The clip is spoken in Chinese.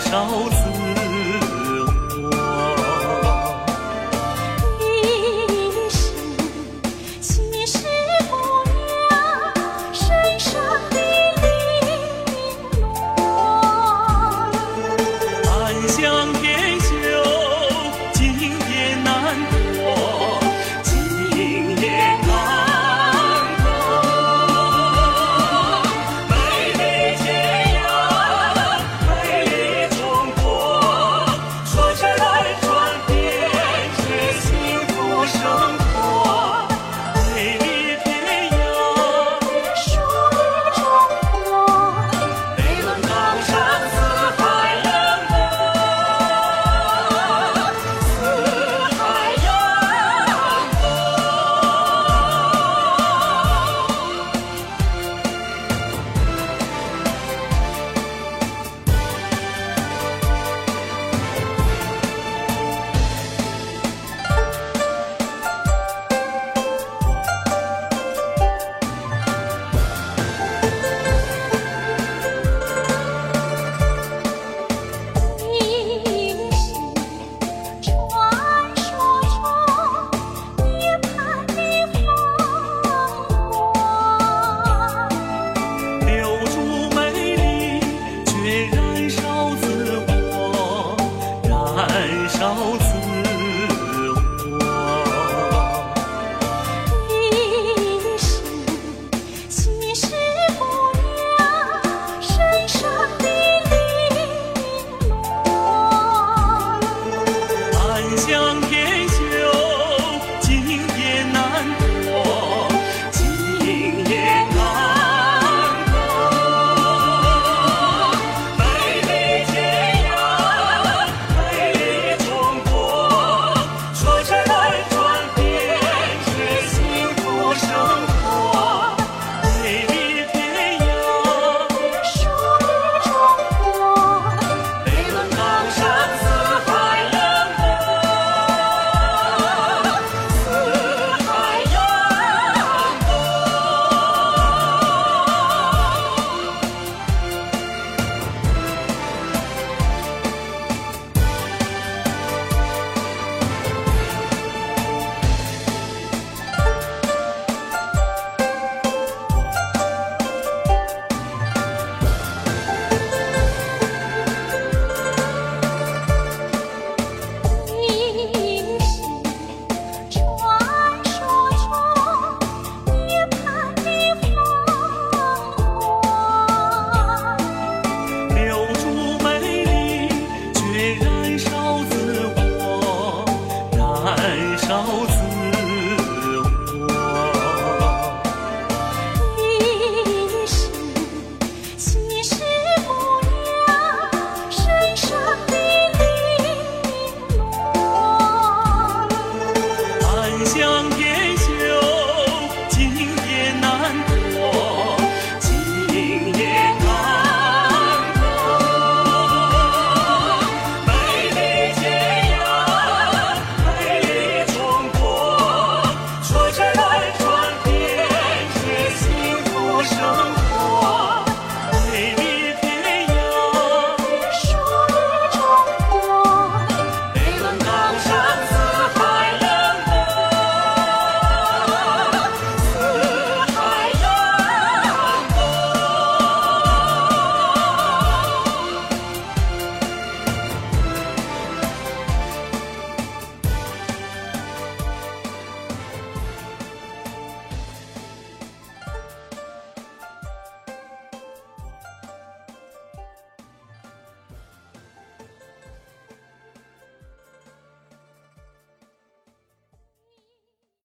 烧